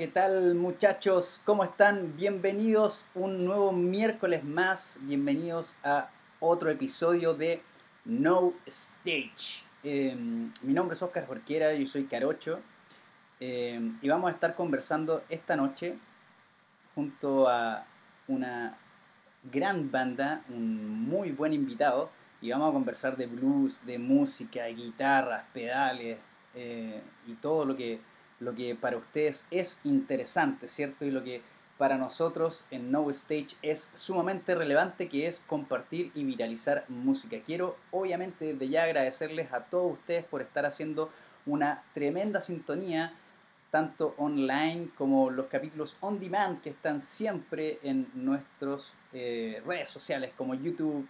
¿qué tal muchachos? ¿Cómo están? Bienvenidos un nuevo miércoles más. Bienvenidos a otro episodio de No Stage. Em, mi nombre es Oscar Jorquera, yo soy Carocho. Em, y vamos a estar conversando esta noche junto a una gran banda, un muy buen invitado. Y vamos a conversar de blues, de música, de guitarras, pedales eh, y todo lo que lo que para ustedes es interesante, ¿cierto? Y lo que para nosotros en No Stage es sumamente relevante, que es compartir y viralizar música. Quiero obviamente desde ya agradecerles a todos ustedes por estar haciendo una tremenda sintonía, tanto online como los capítulos on demand que están siempre en nuestras eh, redes sociales como YouTube,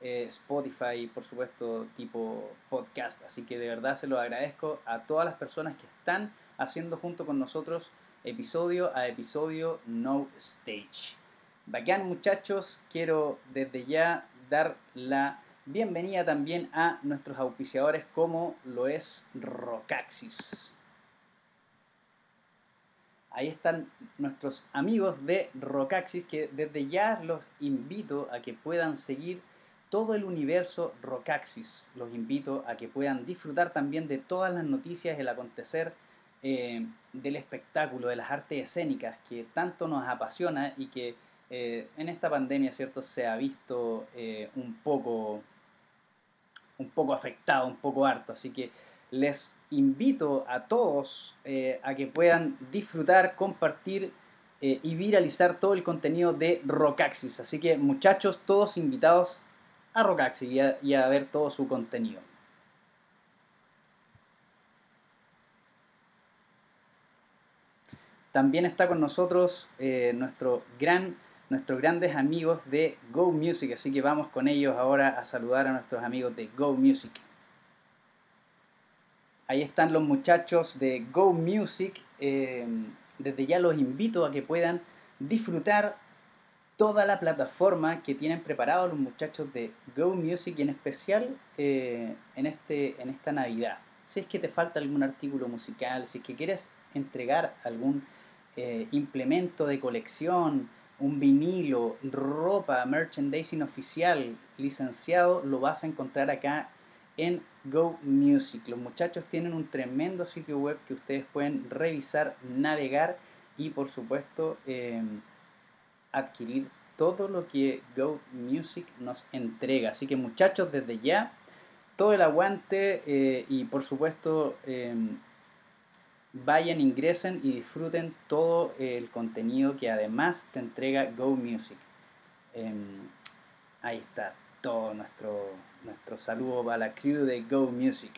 eh, Spotify, por supuesto, tipo podcast. Así que de verdad se lo agradezco a todas las personas que están haciendo junto con nosotros episodio a episodio No Stage. Bacán muchachos, quiero desde ya dar la bienvenida también a nuestros auspiciadores como lo es Rocaxis. Ahí están nuestros amigos de Rocaxis que desde ya los invito a que puedan seguir todo el universo Rocaxis. Los invito a que puedan disfrutar también de todas las noticias, el acontecer eh, del espectáculo, de las artes escénicas, que tanto nos apasiona y que eh, en esta pandemia, ¿cierto?, se ha visto eh, un poco un poco afectado, un poco harto. Así que les invito a todos a que puedan disfrutar, compartir y viralizar todo el contenido de Rocaxis. Así que muchachos, todos invitados a Rocaxis y a ver todo su contenido. También está con nosotros eh, nuestro gran, nuestros grandes amigos de Go Music, así que vamos con ellos ahora a saludar a nuestros amigos de Go Music. Ahí están los muchachos de Go Music. Eh, desde ya los invito a que puedan disfrutar toda la plataforma que tienen preparado los muchachos de Go Music y en especial eh, en, este, en esta Navidad. Si es que te falta algún artículo musical, si es que quieres entregar algún eh, implemento de colección, un vinilo, ropa, merchandising oficial, licenciado, lo vas a encontrar acá en Go Music. Los muchachos tienen un tremendo sitio web que ustedes pueden revisar, navegar y por supuesto em, adquirir todo lo que Go Music nos entrega. Así que muchachos, desde ya, todo el aguante eh, y por supuesto em, vayan, ingresen y disfruten todo el contenido que además te entrega Go Music. Em, ahí está todo nuestro, nuestro saludo para la crew de Go Music.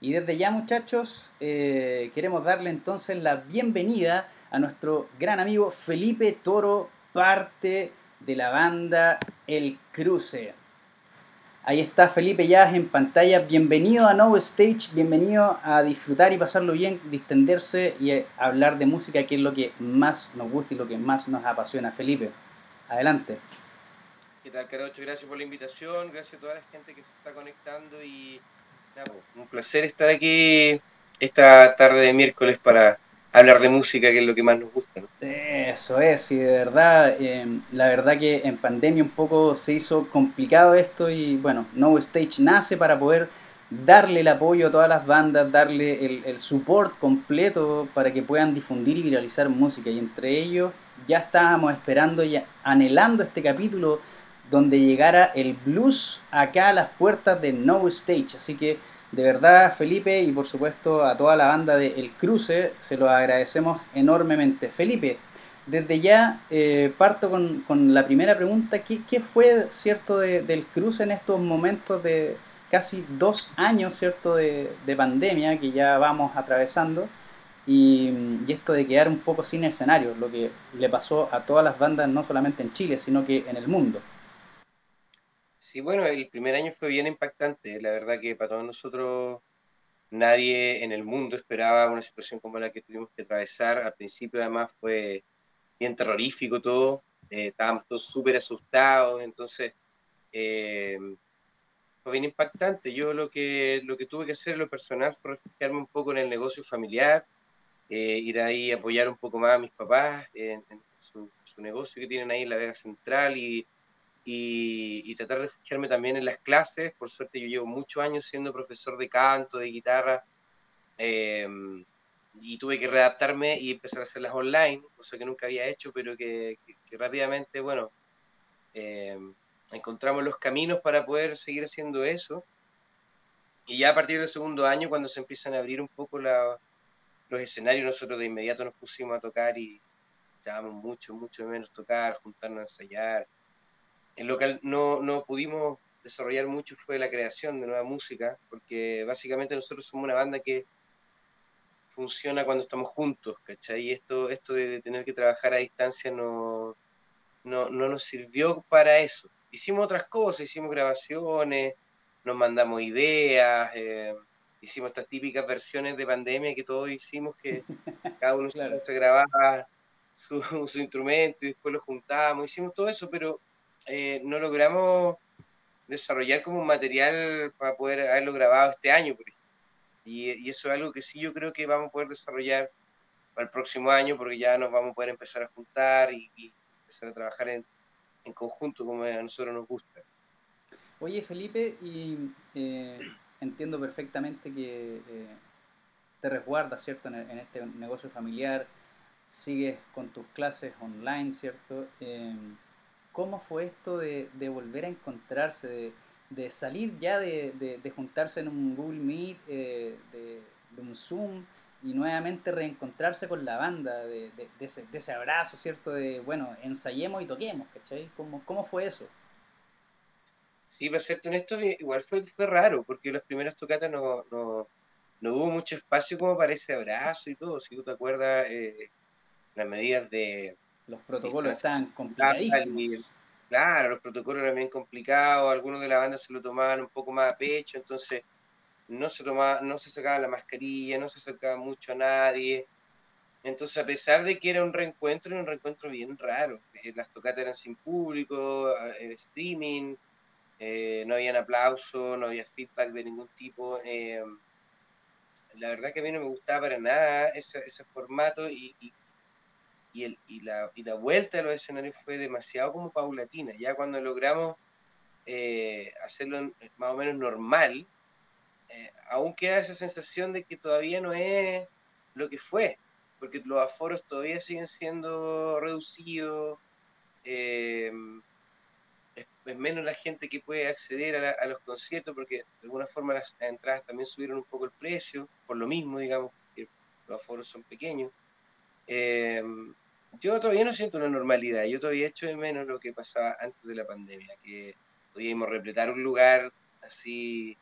Y desde ya muchachos, eh, queremos darle entonces la bienvenida a nuestro gran amigo Felipe Toro, parte de la banda El Cruce. Ahí está Felipe ya en pantalla. Bienvenido a No Stage, bienvenido a disfrutar y pasarlo bien, distenderse y hablar de música, que es lo que más nos gusta y lo que más nos apasiona. Felipe, adelante. ¿Qué tal, Carocho? Gracias por la invitación, gracias a toda la gente que se está conectando y un placer estar aquí esta tarde de miércoles para hablar de música, que es lo que más nos gusta. Eso es, y de verdad, em, la verdad que en pandemia un poco se hizo complicado esto y bueno, No Stage nace para poder darle el apoyo a todas las bandas, darle el, el support completo para que puedan difundir y viralizar música. Y entre ellos ya estábamos esperando y anhelando este capítulo donde llegara el blues acá a las puertas de No Stage. Así que de verdad, Felipe, y por supuesto a toda la banda de El Cruce, se lo agradecemos enormemente. Felipe, desde ya eh, parto con, la primera pregunta. ¿Qué, fue, cierto, del Cruce en estos momentos de casi dos años, cierto, de, pandemia que ya vamos atravesando? Y, y, esto de quedar un poco sin escenario, lo que le pasó a todas las bandas, no solamente en Chile, sino que en el mundo. Sí, bueno, el primer año fue bien impactante. La verdad que para todos nosotros nadie en el mundo esperaba una situación como la que tuvimos que atravesar. Al principio además fue bien terrorífico todo. Eh, estábamos todos súper asustados. Entonces, eh, fue bien impactante. Yo lo que, lo que tuve que hacer lo personal fue refugiarme un poco en el negocio familiar, eh, ir ahí a apoyar un poco más a mis papás en, su, negocio que tienen ahí en la Vega Central y, y, tratar de refugiarme también en las clases. Por suerte yo llevo muchos años siendo profesor de canto, de guitarra, em, y tuve que readaptarme y empezar a hacerlas online, cosa que nunca había hecho, pero que, rápidamente, bueno, em, encontramos los caminos para poder seguir haciendo eso. Y ya a partir del segundo año, cuando se empiezan a abrir un poco los escenarios, nosotros de inmediato nos pusimos a tocar y echábamos mucho, mucho menos tocar, juntarnos a ensayar. En lo que no, no pudimos desarrollar mucho fue la creación de nueva música, porque básicamente nosotros somos una banda que funciona cuando estamos juntos, ¿cachai? Y esto, esto de tener que trabajar a distancia no, no, no nos sirvió para eso hicimos otras cosas, hicimos grabaciones, nos mandamos ideas, eh, hicimos estas típicas versiones de pandemia que todos hicimos, que cada uno se grababa su, su, instrumento y después lo juntábamos, hicimos todo eso, pero eh, no logramos desarrollar como un material para poder haberlo grabado este año. Y, eso es algo que sí yo creo que vamos a poder desarrollar para el próximo año, porque ya nos vamos a poder empezar a juntar y, y empezar a trabajar en, en conjunto como a nosotros nos gusta. Oye Felipe, y eh, entiendo perfectamente que eh, te resguardas, ¿cierto?, en, este negocio familiar, sigues con tus clases online, ¿cierto? Eh, ¿Cómo fue esto de, volver a encontrarse, de, salir ya de, juntarse en un Google Meet, de, un Zoom? y nuevamente reencontrarse con la banda, de, ese, abrazo, ¿cierto? De, bueno, ensayemos y toquemos, ¿cachai? ¿Cómo, cómo fue eso? Sí, para ser honesto, igual fue, raro, porque las primeras tocatas no, no, no, hubo mucho espacio como para ese abrazo y todo. Si tú te acuerdas, eh, las medidas de... Los protocolos estaban complicadísimos. claro, los protocolos eran bien complicados, algunos de la banda se lo tomaban un poco más a pecho, entonces no se, tomaba, no se sacaba la mascarilla, no se acercaba mucho a nadie. Entonces, a pesar de que era un reencuentro, era un reencuentro bien raro. Eh, las tocatas eran sin público, el streaming, eh, no había aplauso, no había feedback de ningún tipo. Eh, la verdad que a mí no me gustaba para nada ese, ese formato y, y, y, la, vuelta a los escenarios fue demasiado como paulatina. Ya cuando logramos hacerlo más o menos normal, eh, aún queda esa sensación de que todavía no es lo que fue, porque los aforos todavía siguen siendo reducidos, eh, es, menos la gente que puede acceder a, los conciertos, porque de alguna forma las entradas también subieron un poco el precio, por lo mismo, digamos, que los aforos son pequeños. Yo todavía no siento una normalidad, yo todavía echo de menos lo que pasaba antes de la pandemia, que podíamos repletar un lugar así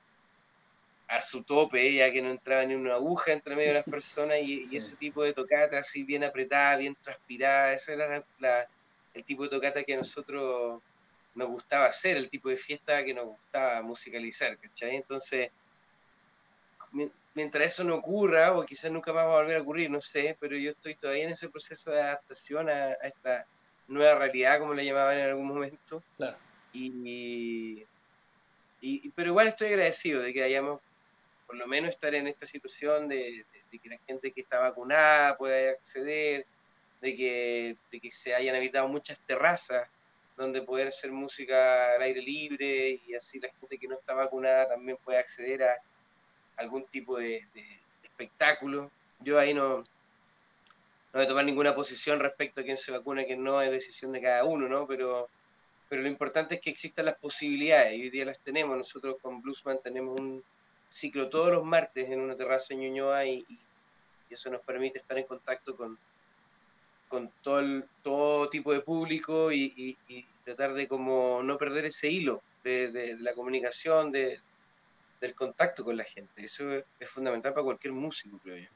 a su tope, ya que no entraba ni una aguja entre medio de las personas y, ese tipo de tocata así bien apretada, bien transpirada, ese era el tipo de tocata que a nosotros nos gustaba hacer, el tipo de fiesta que nos gustaba musicalizar, ¿cachai? Entonces, mientras eso no ocurra, o quizás nunca más va a volver a ocurrir, no sé, pero yo estoy todavía en ese proceso de adaptación a, esta nueva realidad, como le llamaban en algún momento. Claro. Y, y, pero igual estoy agradecido de que hayamos por lo menos estar en esta situación de, que la gente que está vacunada pueda acceder, de que, de que se hayan habitado muchas terrazas donde poder hacer música al aire libre y así la gente que no está vacunada también puede acceder a algún tipo de, espectáculo. Yo ahí no, no voy a tomar ninguna posición respecto a quién se vacuna, quién no, es decisión de cada uno, ¿no? Pero, pero lo importante es que existan las posibilidades y hoy día las tenemos. Nosotros con Bluesman tenemos un, ciclo todos los martes en una terraza en Ñuñoa y, eso nos permite estar en contacto con, con todo, todo tipo de público y, tratar de como no perder ese hilo de, la comunicación, de, del contacto con la gente. Eso es, fundamental para cualquier músico, creo yo.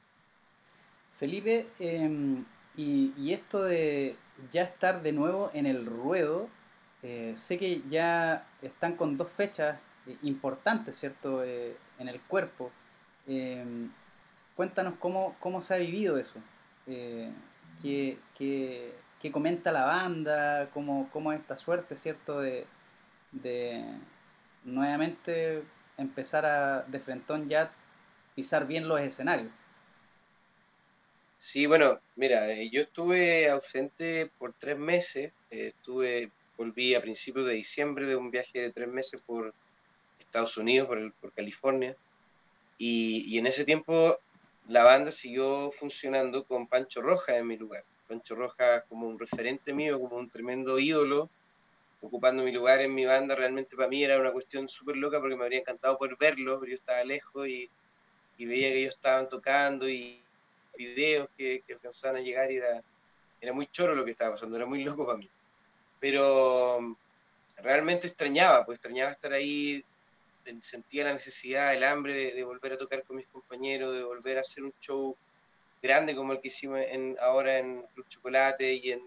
Felipe, em, y, esto de ya estar de nuevo en el ruedo, eh, sé que ya están con dos fechas eh, importantes, ¿cierto? Eh, en el cuerpo. Eh, cuéntanos cómo, cómo se ha vivido eso. Eh, qué, qué, comenta la banda, cómo, cómo es esta suerte, ¿cierto? De, de, nuevamente empezar a de frentón ya pisar bien los escenarios. Sí, bueno, mira, eh, yo estuve ausente por tres meses, eh, estuve, volví a principios de diciembre de un viaje de tres meses por Estados Unidos, por, California, y, en ese tiempo la banda siguió funcionando con Pancho Roja en mi lugar. Pancho Roja como un referente mío, como un tremendo ídolo, ocupando mi lugar en mi banda, realmente para mí era una cuestión súper loca porque me habría encantado poder verlo, pero yo estaba lejos y, y veía que ellos estaban tocando y videos que, que alcanzaban a llegar y era, era muy choro lo que estaba pasando, era muy loco para mí. Pero um, realmente extrañaba, pues extrañaba estar ahí, sentía la necesidad, el hambre de, volver a tocar con mis compañeros, de volver a hacer un show grande como el que hicimos en, ahora en Club Chocolate y en,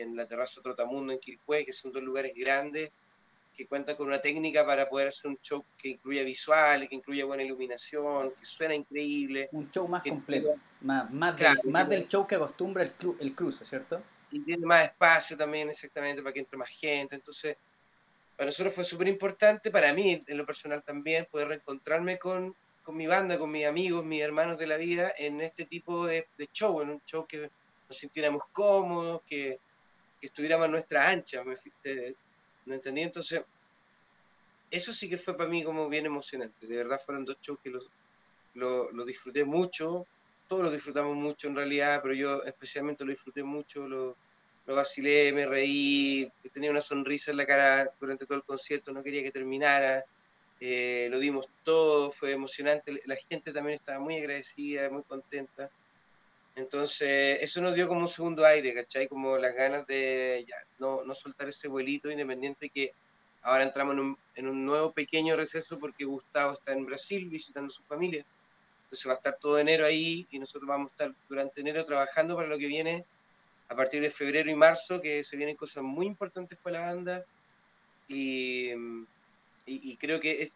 en la terraza Trotamundo en Quilpué, que son dos lugares grandes que cuenta con una técnica para poder hacer un show que incluya visuales, que incluya buena iluminación, que suena increíble. Un show más completo, más, más, del, show que acostumbra el, el cruce, ¿cierto? Y tiene más espacio también, exactamente, para que entre más gente. Entonces, para nosotros fue súper importante, para mí en lo personal también, poder reencontrarme con, con mi banda, con mis amigos, mis hermanos de la vida, en este tipo de, de show, en un show que nos sintiéramos cómodos, que, que estuviéramos a nuestra ancha, me, ¿no entendí? Entonces, eso sí que fue para mí como bien emocionante. De verdad fueron dos shows que lo, lo, disfruté mucho. Todos lo disfrutamos mucho en realidad, pero yo especialmente lo disfruté mucho. Lo, lo vacilé, me reí, tenía una sonrisa en la cara durante todo el concierto, no quería que terminara. Eh, lo dimos todo, fue emocionante. La gente también estaba muy agradecida, muy contenta. Entonces, eso nos dio como un segundo aire, ¿cachai? Como las ganas de ya, no, no soltar ese vuelito independiente que ahora entramos en un, en un, nuevo pequeño receso porque Gustavo está en Brasil visitando a su familia. Entonces va a estar todo enero ahí y nosotros vamos a estar durante enero trabajando para lo que viene a partir de febrero y marzo, que se vienen cosas muy importantes para la banda. Y, y, creo que es,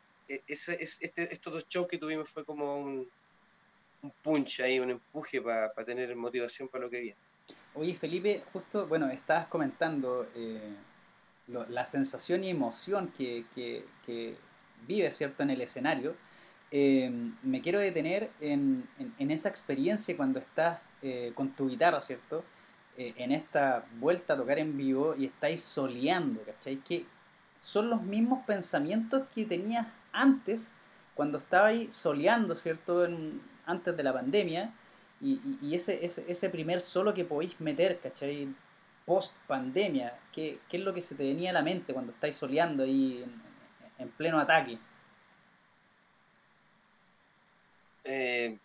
es, es, este, estos dos shows que tuvimos fue como un, un punch ahí, un empuje para tener motivación para lo que viene. Oye, Felipe, justo, bueno, estabas comentando eh, la sensación y emoción que, que, vives, ¿cierto?, en el escenario. Eh, me quiero detener en, en, esa experiencia cuando estás eh, con tu guitarra, ¿cierto? en esta vuelta a tocar en vivo y estáis soleando, ¿cachai? Que son los mismos pensamientos que tenías antes cuando estabais soleando, ¿cierto? En, antes de la pandemia y, ese, ese, ese, primer solo que podéis meter, ¿cachai? Post pandemia, ¿qué, ¿qué, es lo que se te venía a la mente cuando estáis soleando ahí en, pleno ataque? Eh,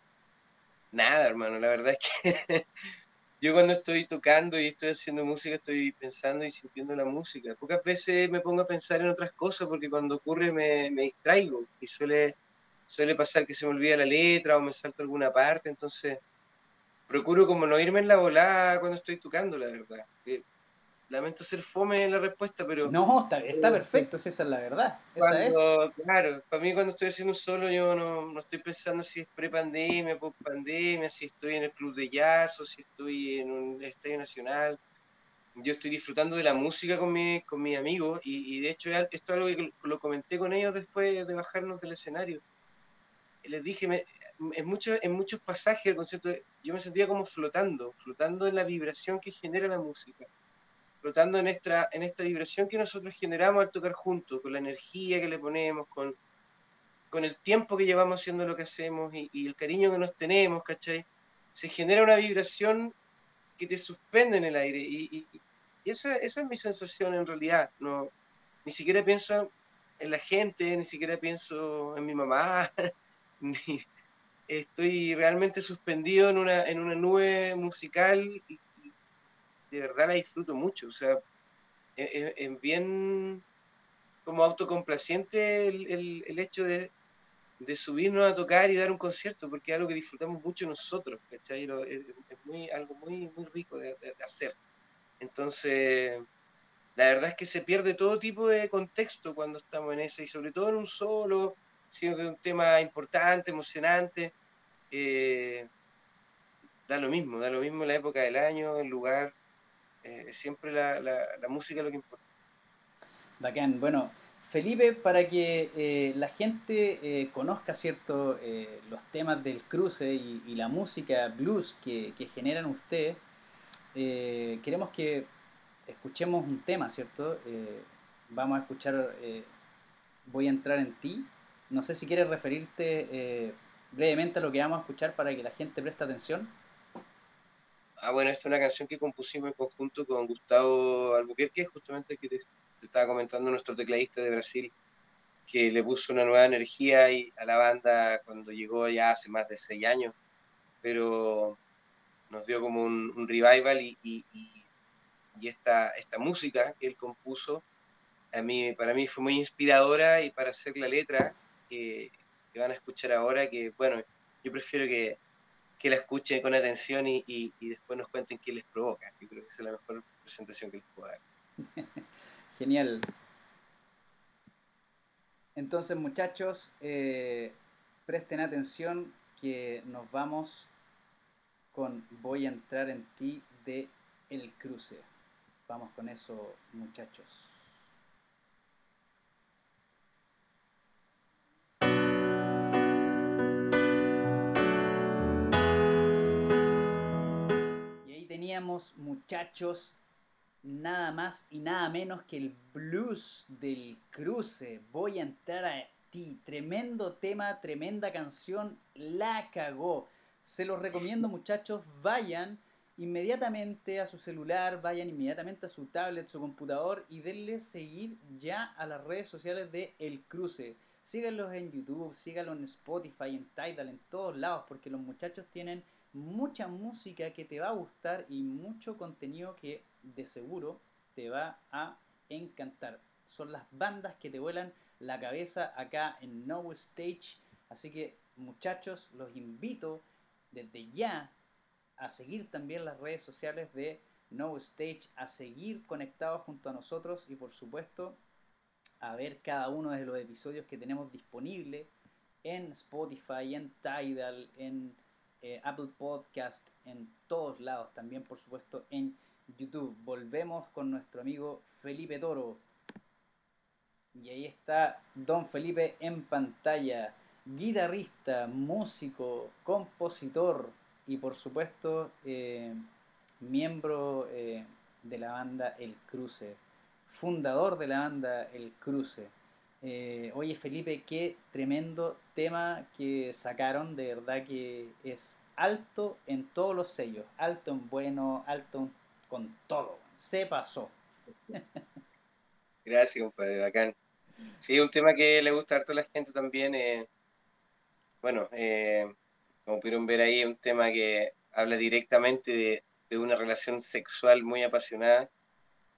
nada, hermano, la verdad es que yo cuando estoy tocando y estoy haciendo música estoy pensando y sintiendo la música. Pocas veces me pongo a pensar en otras cosas porque cuando ocurre me, me distraigo y suele suele pasar que se me olvida la letra o me salto alguna parte, entonces procuro como no irme en la volada cuando estoy tocando, la verdad. lamento ser fome en la respuesta, pero... No, está, está perfecto, si esa es la verdad. Claro, para mí cuando estoy haciendo solo yo no, no estoy pensando si es pre-pandemia, post-pandemia, si estoy en el club de jazz o si estoy en un estadio nacional. Yo estoy disfrutando de la música con, mi, con mis amigos y, y de hecho esto es algo que lo comenté con ellos después de bajarnos del escenario les dije, en, mucho, en muchos pasajes del concierto yo me sentía como flotando, flotando en la vibración que genera la música, flotando en esta, en esta vibración que nosotros generamos al tocar juntos, con la energía que le ponemos, con, con el tiempo que llevamos haciendo lo que hacemos y, el cariño que nos tenemos, ¿cachai? Se genera una vibración que te suspende en el aire y, y esa, esa, es mi sensación en realidad. No, ni siquiera pienso en la gente, ni siquiera pienso en mi mamá, estoy realmente suspendido en una, en una nube musical y, de verdad la disfruto mucho. O sea, es, e, es bien como autocomplaciente el, el, el hecho de, de, subirnos a tocar y dar un concierto, porque es algo que disfrutamos mucho nosotros, ¿cachai? Es, muy, algo muy, muy rico de, de, hacer. Entonces, la verdad es que se pierde todo tipo de contexto cuando estamos en ese, y sobre todo en un solo, siendo que un tema importante, emocionante. Eh, da lo mismo, da lo mismo la época del año, el lugar, eh, siempre la, la, la, música es lo que importa. Bacán, bueno, Felipe, para que eh, la gente eh, conozca cierto eh, los temas del cruce y, la música blues que, generan ustedes, queremos que escuchemos un tema, ¿cierto? vamos a escuchar Voy a entrar en ti. No sé si quieres referirte brevemente a lo que vamos a escuchar para que la gente preste atención. Ah, bueno, esta es una canción que compusimos en conjunto con Gustavo Albuquerque, justamente que te, estaba comentando nuestro tecladista de Brasil, que le puso una nueva energía a la banda cuando llegó ya hace más de seis años, pero nos dio como un, revival y, y, y, esta, esta música que él compuso, a mí, para mí fue muy inspiradora y para hacer la letra que, van a escuchar ahora, que bueno, yo prefiero que que la escuchen con atención y, y, después nos cuenten qué les provoca. Yo creo que esa es la mejor presentación que les puedo dar. Genial. Entonces, muchachos, eh, presten atención que nos vamos con Voy a entrar en ti de El Cruce. Vamos con eso, muchachos. Muchachos, nada más y nada menos que el blues del cruce. Voy a entrar a ti. Tremendo tema, tremenda canción. La cagó. Se los recomiendo, muchachos. Vayan inmediatamente a su celular, vayan inmediatamente a su tablet, su computador y denle seguir ya a las redes sociales de El Cruce. Síganlos en YouTube, síganlos en Spotify, en Tidal, en todos lados, porque los muchachos tienen mucha música que te va a gustar y mucho contenido que de seguro te va a encantar. Son las bandas que te vuelan la cabeza acá en No Stage. Así que muchachos, los invito desde ya a seguir también las redes sociales de No Stage, a seguir conectados junto a nosotros y por supuesto a ver cada uno de los episodios que tenemos disponibles en Spotify, en Tidal, en eh, Apple Podcast, en todos lados, también por supuesto en YouTube. Volvemos con nuestro amigo Felipe Toro. Y ahí está Don Felipe en pantalla, guitarrista, músico, compositor y por supuesto eh, miembro eh, de la banda El Cruce, fundador de la banda El Cruce. Eh, oye Felipe, qué tremendo tema que sacaron, de verdad que es alto en todos los sellos, alto en bueno, alto con todo, se pasó. Gracias, compadre, bacán. Sí, un tema que le gusta a toda la gente también. Eh, bueno, eh, como pudieron ver ahí, un tema que habla directamente de, de una relación sexual muy apasionada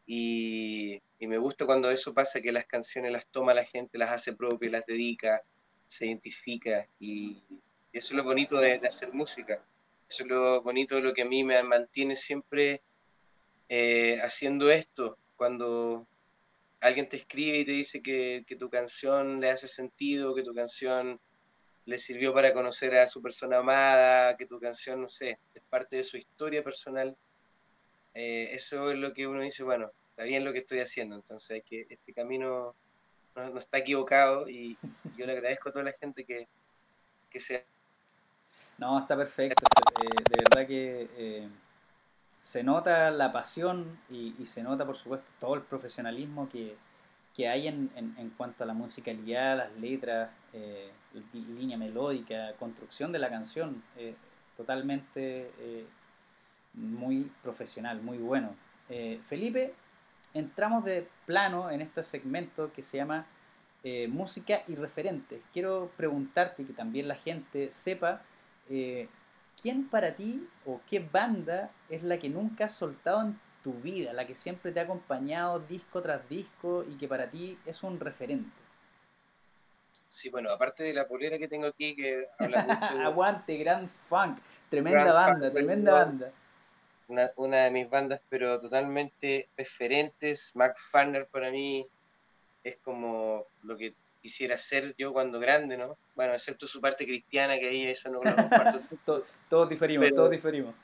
y y me gusta cuando eso pasa, que las canciones las toma la gente, las hace propias, las dedica, se identifica. Y eso es lo bonito de, hacer música. Eso es lo bonito de lo que a mí me mantiene siempre eh, haciendo esto. Cuando alguien te escribe y te dice que, tu canción le hace sentido, que tu canción le sirvió para conocer a su persona amada, que tu canción, no sé, es parte de su historia personal. Eh, eso es lo que uno dice, bueno, está bien lo que estoy haciendo, entonces que este camino no, está equivocado y, yo le agradezco a toda la gente que, que sea. No, está perfecto, eh, de verdad que eh, se nota la pasión y, se nota por supuesto todo el profesionalismo que, hay en, en, cuanto a la musicalidad, las letras, eh, línea melódica, construcción de la canción, totalmente muy profesional, muy bueno. Felipe, entramos de plano en este segmento que se llama eh, música y referentes. Quiero preguntarte que también la gente sepa eh, quién para ti o qué banda es la que nunca has soltado en tu vida, la que siempre te ha acompañado disco tras disco y que para ti es un referente. Sí, bueno, aparte de la polera que tengo aquí que habla mucho... Aguante, Grand Funk, tremenda banda, tremenda banda una, una, de mis bandas, pero totalmente referentes. Mark Farner para mí es como lo que quisiera ser yo cuando grande, ¿no? Bueno, excepto su parte cristiana, que ahí eso no lo comparto. todos, diferimos, todos diferimos.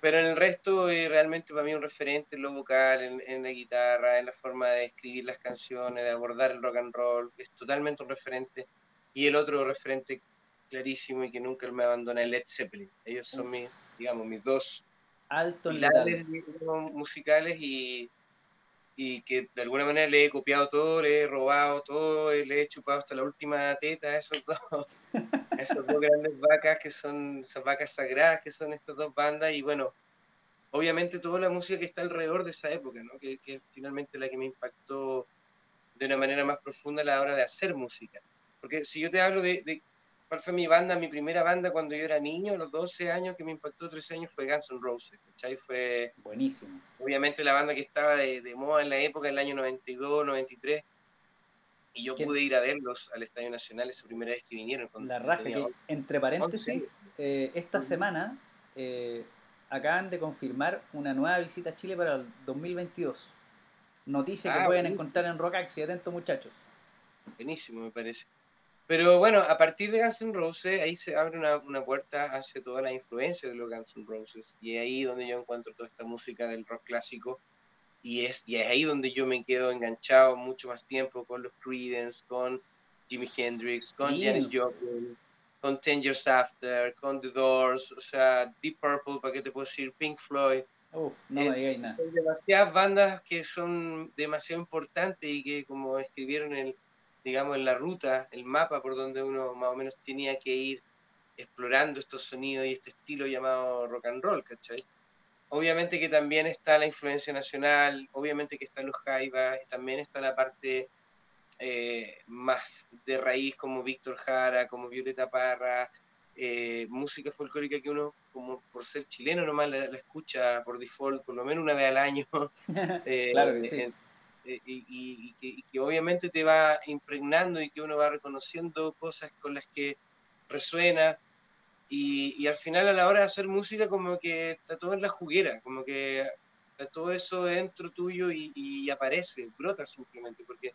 pero en el resto, eh, realmente para mí un referente en lo vocal, en, en, la guitarra, en la forma de escribir las canciones, de abordar el rock and roll, es totalmente un referente. Y el otro referente clarísimo y que nunca me abandona es Led Zeppelin. Ellos son mis, digamos, mis dos Alto pilares musicales y, y que de alguna manera le he copiado todo, le he robado todo, le he chupado hasta la última teta a esos dos, esas dos grandes vacas que son esas vacas sagradas que son estas dos bandas y bueno, obviamente toda la música que está alrededor de esa época, ¿no? que, que es finalmente la que me impactó de una manera más profunda a la hora de hacer música. Porque si yo te hablo de, de cuál fue mi banda, mi primera banda cuando yo era niño, a los 12 años, que me impactó 13 años, fue Guns N' Roses, ¿cachai? Fue... Buenísimo. Obviamente la banda que estaba de, de moda en la época, en el año 92, 93, y yo pude ir a verlos al Estadio Nacional esa primera vez que vinieron. La raja, que, entre paréntesis, eh, esta semana eh, acaban de confirmar una nueva visita a Chile para el 2022. Noticia que ah, pueden encontrar en Rockaxi, atentos muchachos. Buenísimo, me parece. Pero bueno, a partir de Guns N' Roses, ahí se abre una, una puerta hacia toda la influencia de los Guns N' Roses. Y ahí donde yo encuentro toda esta música del rock clásico. Y es, y es ahí donde yo me quedo enganchado mucho más tiempo con los Creedence, con Jimi Hendrix, con Janis Joplin, con Ten Years After, con The Doors, o sea, Deep Purple, ¿para qué te puedo decir? Pink Floyd. no me digáis nada. Son demasiadas bandas que son demasiado importantes y que como escribieron el digamos, en la ruta, el mapa por donde uno más o menos tenía que ir explorando estos sonidos y este estilo llamado rock and roll, ¿cachai? Obviamente que también está la influencia nacional, obviamente que están los jaivas, también está la parte eh, más de raíz como Víctor Jara, como Violeta Parra, eh, música folclórica que uno, como por ser chileno nomás, la, escucha por default por lo menos una vez al año. Eh, claro que sí. Eh, y, que, obviamente te va impregnando y que uno va reconociendo cosas con las que resuena y, al final a la hora de hacer música como que está todo en la juguera, como que está todo eso dentro tuyo y, aparece, brota simplemente, porque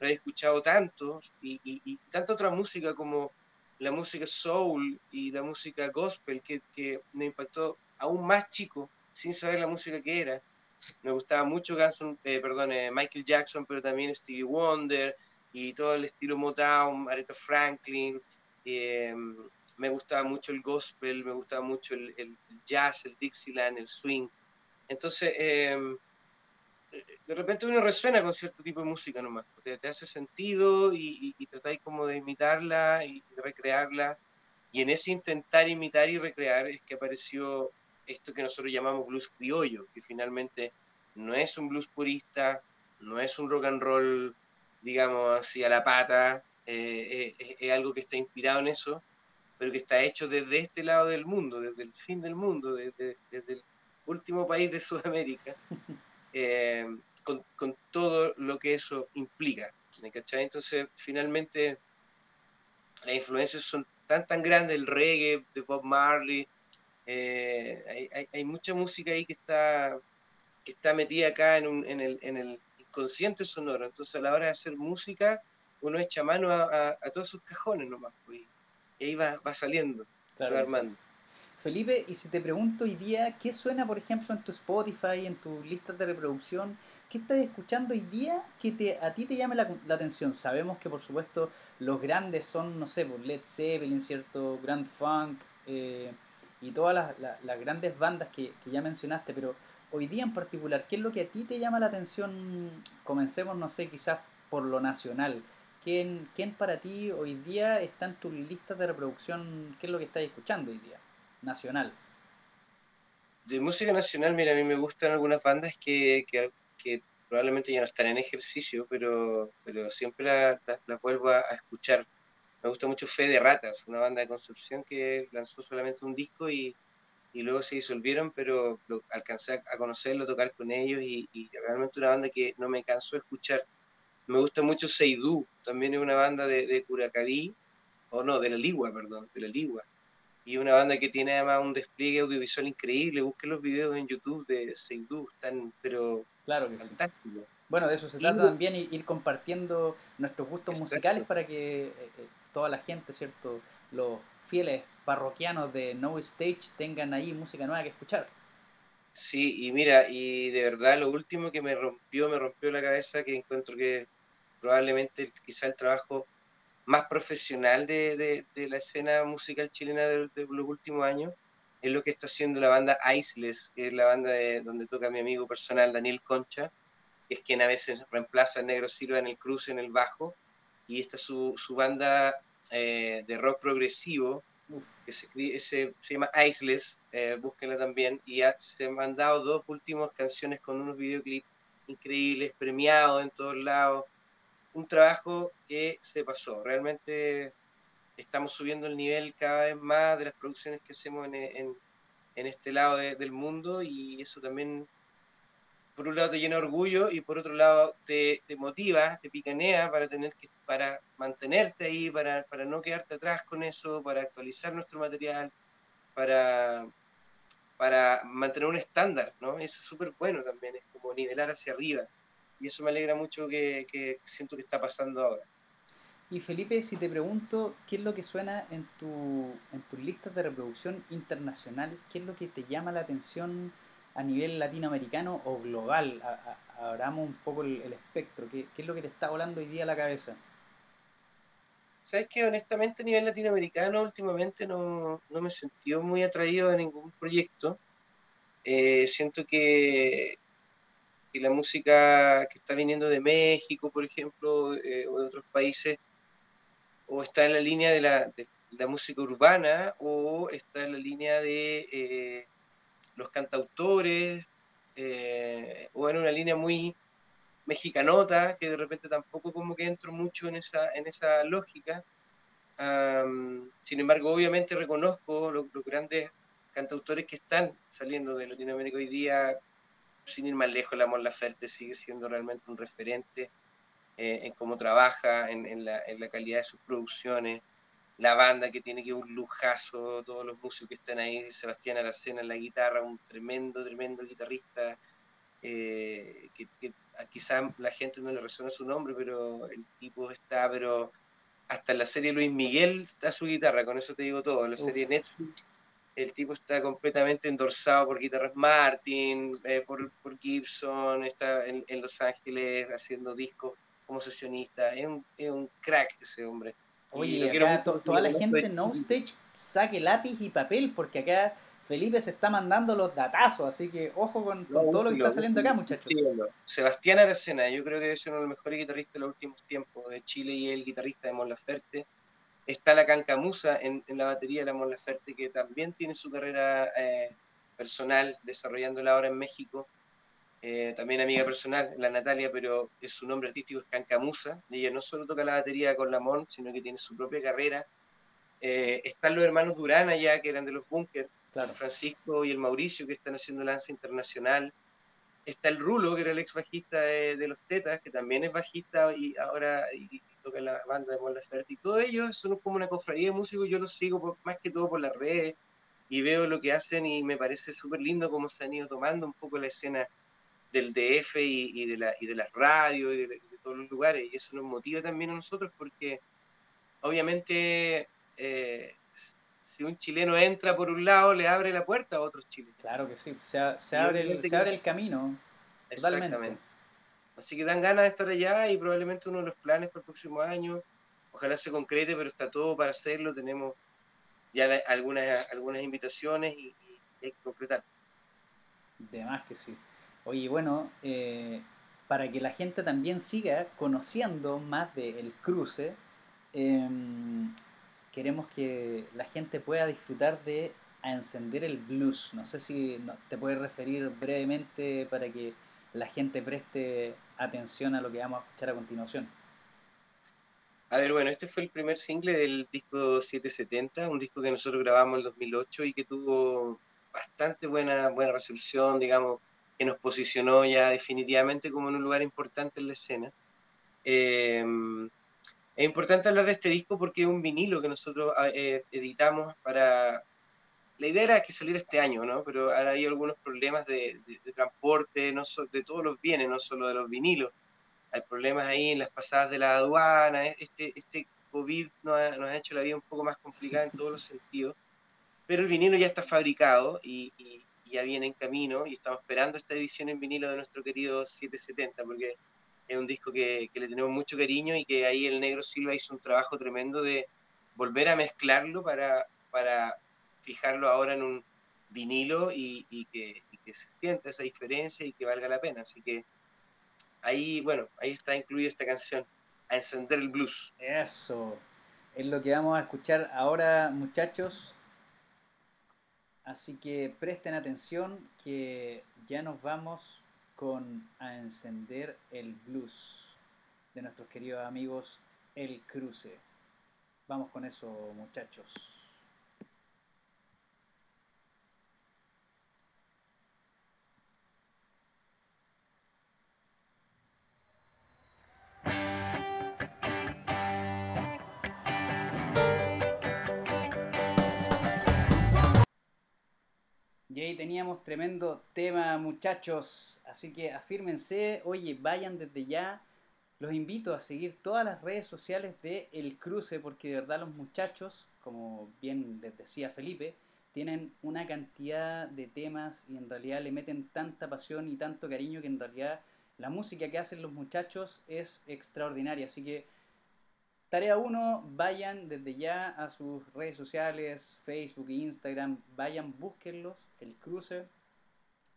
lo he escuchado tanto y, y, tanta otra música como la música soul y la música gospel que, que me impactó aún más chico sin saber la música que era me gustaba mucho eh, perdón, eh, Michael Jackson, pero también Stevie Wonder y todo el estilo Motown, Aretha Franklin. Eh, me gustaba mucho el gospel, me gustaba mucho el, jazz, el Dixieland, el swing. Entonces, de repente uno resuena con cierto tipo de música nomás, porque te hace sentido y, y, tratáis como de imitarla y recrearla. Y en ese intentar imitar y recrear es que apareció esto que nosotros llamamos blues criollo, que finalmente no es un blues purista, no es un rock and roll, digamos así, a la pata, eh, eh, es, algo que está inspirado en eso, pero que está hecho desde este lado del mundo, desde el fin del mundo, desde, el último país de Sudamérica, eh, con, todo lo que eso implica. Entonces, finalmente, las influencias son tan, tan grandes, el reggae de Bob Marley, eh, hay, hay, mucha música ahí que está, que está metida acá en, un, en, el, en el inconsciente sonoro. Entonces, a la hora de hacer música, uno echa mano a, a, todos sus cajones nomás. Pues, y ahí va, va saliendo, se va armando. Felipe, y si te pregunto hoy día, ¿qué suena, por ejemplo, en tu Spotify, en tus listas de reproducción? ¿Qué estás escuchando hoy día que te, a ti te llame la, la, atención? Sabemos que, por supuesto, los grandes son, no sé, por pues, Led Zeppelin, ¿cierto? Grand Funk, eh, y todas las, grandes bandas que, ya mencionaste, pero hoy día en particular, ¿qué es lo que a ti te llama la atención? Comencemos, no sé, quizás por lo nacional. ¿Quién, quién para ti hoy día está en tus listas de reproducción? ¿Qué es lo que estás escuchando hoy día? Nacional. De música nacional, mira, a mí me gustan algunas bandas que, que, probablemente ya no están en ejercicio, pero, pero siempre las vuelvo a escuchar me gusta mucho Fe de Ratas, una banda de Concepción que lanzó solamente un disco y, y luego se disolvieron, pero lo, alcancé a conocerlo, a tocar con ellos y, y, realmente una banda que no me cansó de escuchar. Me gusta mucho Seidú, también es una banda de, de Curacaví, o no, de la Ligua, perdón, de la Ligua. Y una banda que tiene además un despliegue audiovisual increíble. Busquen los videos en YouTube de Seidú, están pero claro fantásticos. Bueno, de eso se trata también, ir compartiendo nuestros gustos musicales para que eh, eh, toda la gente, ¿cierto? Los fieles parroquianos de No Stage tengan ahí música nueva que escuchar. Sí, y mira, y de verdad lo último que me rompió, me rompió la cabeza, que encuentro que probablemente quizá el trabajo más profesional de, la escena musical chilena de, los últimos años es lo que está haciendo la banda Iceless, que es la banda de, donde toca mi amigo personal Daniel Concha, es quien a veces reemplaza a Negro Silva en el cruce, en el bajo, y esta es su, banda eh, de rock progresivo, que se, se, llama Iceless, eh, búsquenla también, y se han mandado dos últimas canciones con unos videoclips increíbles, premiados en todos lados, un trabajo que se pasó, realmente estamos subiendo el nivel cada vez más de las producciones que hacemos en, este lado del mundo y eso también por un lado te llena orgullo y por otro lado te, motiva, te picanea para tener que, para mantenerte ahí, para, para, no quedarte atrás con eso, para actualizar nuestro material, para, para mantener un estándar, ¿no? Eso es súper bueno también, es como nivelar hacia arriba. Y eso me alegra mucho que, que siento que está pasando ahora. Y Felipe, si te pregunto, ¿qué es lo que suena en, tu, en tus listas de reproducción internacional? ¿Qué es lo que te llama la atención a nivel latinoamericano o global? abramos un poco el, espectro. ¿Qué, es lo que te está volando hoy día a la cabeza? Sabes que honestamente a nivel latinoamericano últimamente no, me he muy atraído a ningún proyecto. Eh, siento que, que, la música que está viniendo de México, por ejemplo, eh, o de otros países, o está en la línea de la, la música urbana, o está en la línea de eh, los cantautores, eh, o en una línea muy mexicanota, que de repente tampoco como que entro mucho en esa, en esa lógica. sin embargo, obviamente reconozco los, grandes cantautores que están saliendo de Latinoamérica hoy día, sin ir más lejos, la Mon Laferte sigue siendo realmente un referente eh, en cómo trabaja, en, la, en, la, calidad de sus producciones la banda que tiene que un lujazo, todos los músicos que están ahí, Sebastián Aracena en la guitarra, un tremendo, tremendo guitarrista, eh, que, quizás la gente no le resuena su nombre, pero el tipo está, pero hasta en la serie Luis Miguel está su guitarra, con eso te digo todo, en la serie Netflix el tipo está completamente endorsado por guitarras Martin, eh, por, por, Gibson, está en, en, Los Ángeles haciendo discos como sesionista, es un, es un crack ese hombre. Oye, acá toda la gente en No Stage saque lápiz y papel, porque acá Felipe se está mandando los datazos, así que ojo con, todo lo que está saliendo acá, muchachos. Sebastián Aracena, yo creo que es uno de los mejores guitarristas de los últimos tiempos de Chile y el guitarrista de Mon Laferte. Está la Cancamusa en, en la batería de la Mon Laferte, que también tiene su carrera eh, personal desarrollándola ahora en México. Eh, también amiga personal, la Natalia, pero es su nombre artístico es Cancamusa, y ella no solo toca la batería con Lamont, sino que tiene su propia carrera. Eh, están los hermanos Durán allá, que eran de los Bunkers, Francisco y el Mauricio, que están haciendo lanza internacional. Está el Rulo, que era el ex bajista de, los Tetas, que también es bajista y ahora y, toca la banda de Laferte. Y todos ellos son como una cofradía de músicos, yo los sigo más que todo por las redes y veo lo que hacen y me parece súper lindo cómo se han ido tomando un poco la escena del DF y, de, la, y de las radios y de, todos los lugares. Y eso nos motiva también a nosotros porque obviamente eh, si un chileno entra por un lado, le abre la puerta a otros chilenos. Claro que sí, se, abre, el, se abre el camino. Exactamente. Así que dan ganas de estar allá y probablemente uno de los planes para el próximo año, ojalá se concrete, pero está todo para hacerlo. Tenemos ya algunas, algunas invitaciones y, y hay que concretar. De más que sí. Oye, bueno, eh, para que la gente también siga conociendo más del cruce, em, queremos que la gente pueda disfrutar de a encender el blues. No sé si te puedes referir brevemente para que la gente preste atención a lo que vamos a escuchar a continuación. A ver, bueno, este fue el primer single del disco 770, un disco que nosotros grabamos en el 2008 y que tuvo bastante buena, buena recepción, digamos, que nos posicionó ya definitivamente como en un lugar importante en la escena. Eh, es importante hablar de este disco porque es un vinilo que nosotros ah, eh, editamos para... La idea era que saliera este año, ¿no? Pero ahora hay algunos problemas de, transporte, no de todos los bienes, no solo de los vinilos. Hay problemas ahí en las pasadas de la aduana. Este, este COVID nos ha, nos ha hecho la vida un poco más complicada en todos los sentidos. Pero el vinilo ya está fabricado y, ya viene en camino y estamos esperando esta edición en vinilo de nuestro querido 770 porque es un disco que, que le tenemos mucho cariño y que ahí el negro Silva hizo un trabajo tremendo de volver a mezclarlo para, para fijarlo ahora en un vinilo y, que, y, que, se sienta esa diferencia y que valga la pena. Así que ahí, bueno, ahí está incluida esta canción, a encender el blues. Eso, es lo que vamos a escuchar ahora, muchachos. Así que presten atención que ya nos vamos con a encender el blues de nuestros queridos amigos El Cruce. Vamos con eso, muchachos. Teníamos tremendo tema, muchachos. Así que afírmense, oye, vayan desde ya. Los invito a seguir todas las redes sociales de El Cruce, porque de verdad los muchachos, como bien les decía Felipe, tienen una cantidad de temas y en realidad le meten tanta pasión y tanto cariño que en realidad la música que hacen los muchachos es extraordinaria. Así que Tarea 1, vayan desde ya a sus redes sociales, Facebook e Instagram, vayan, búsquenlos, el cruce.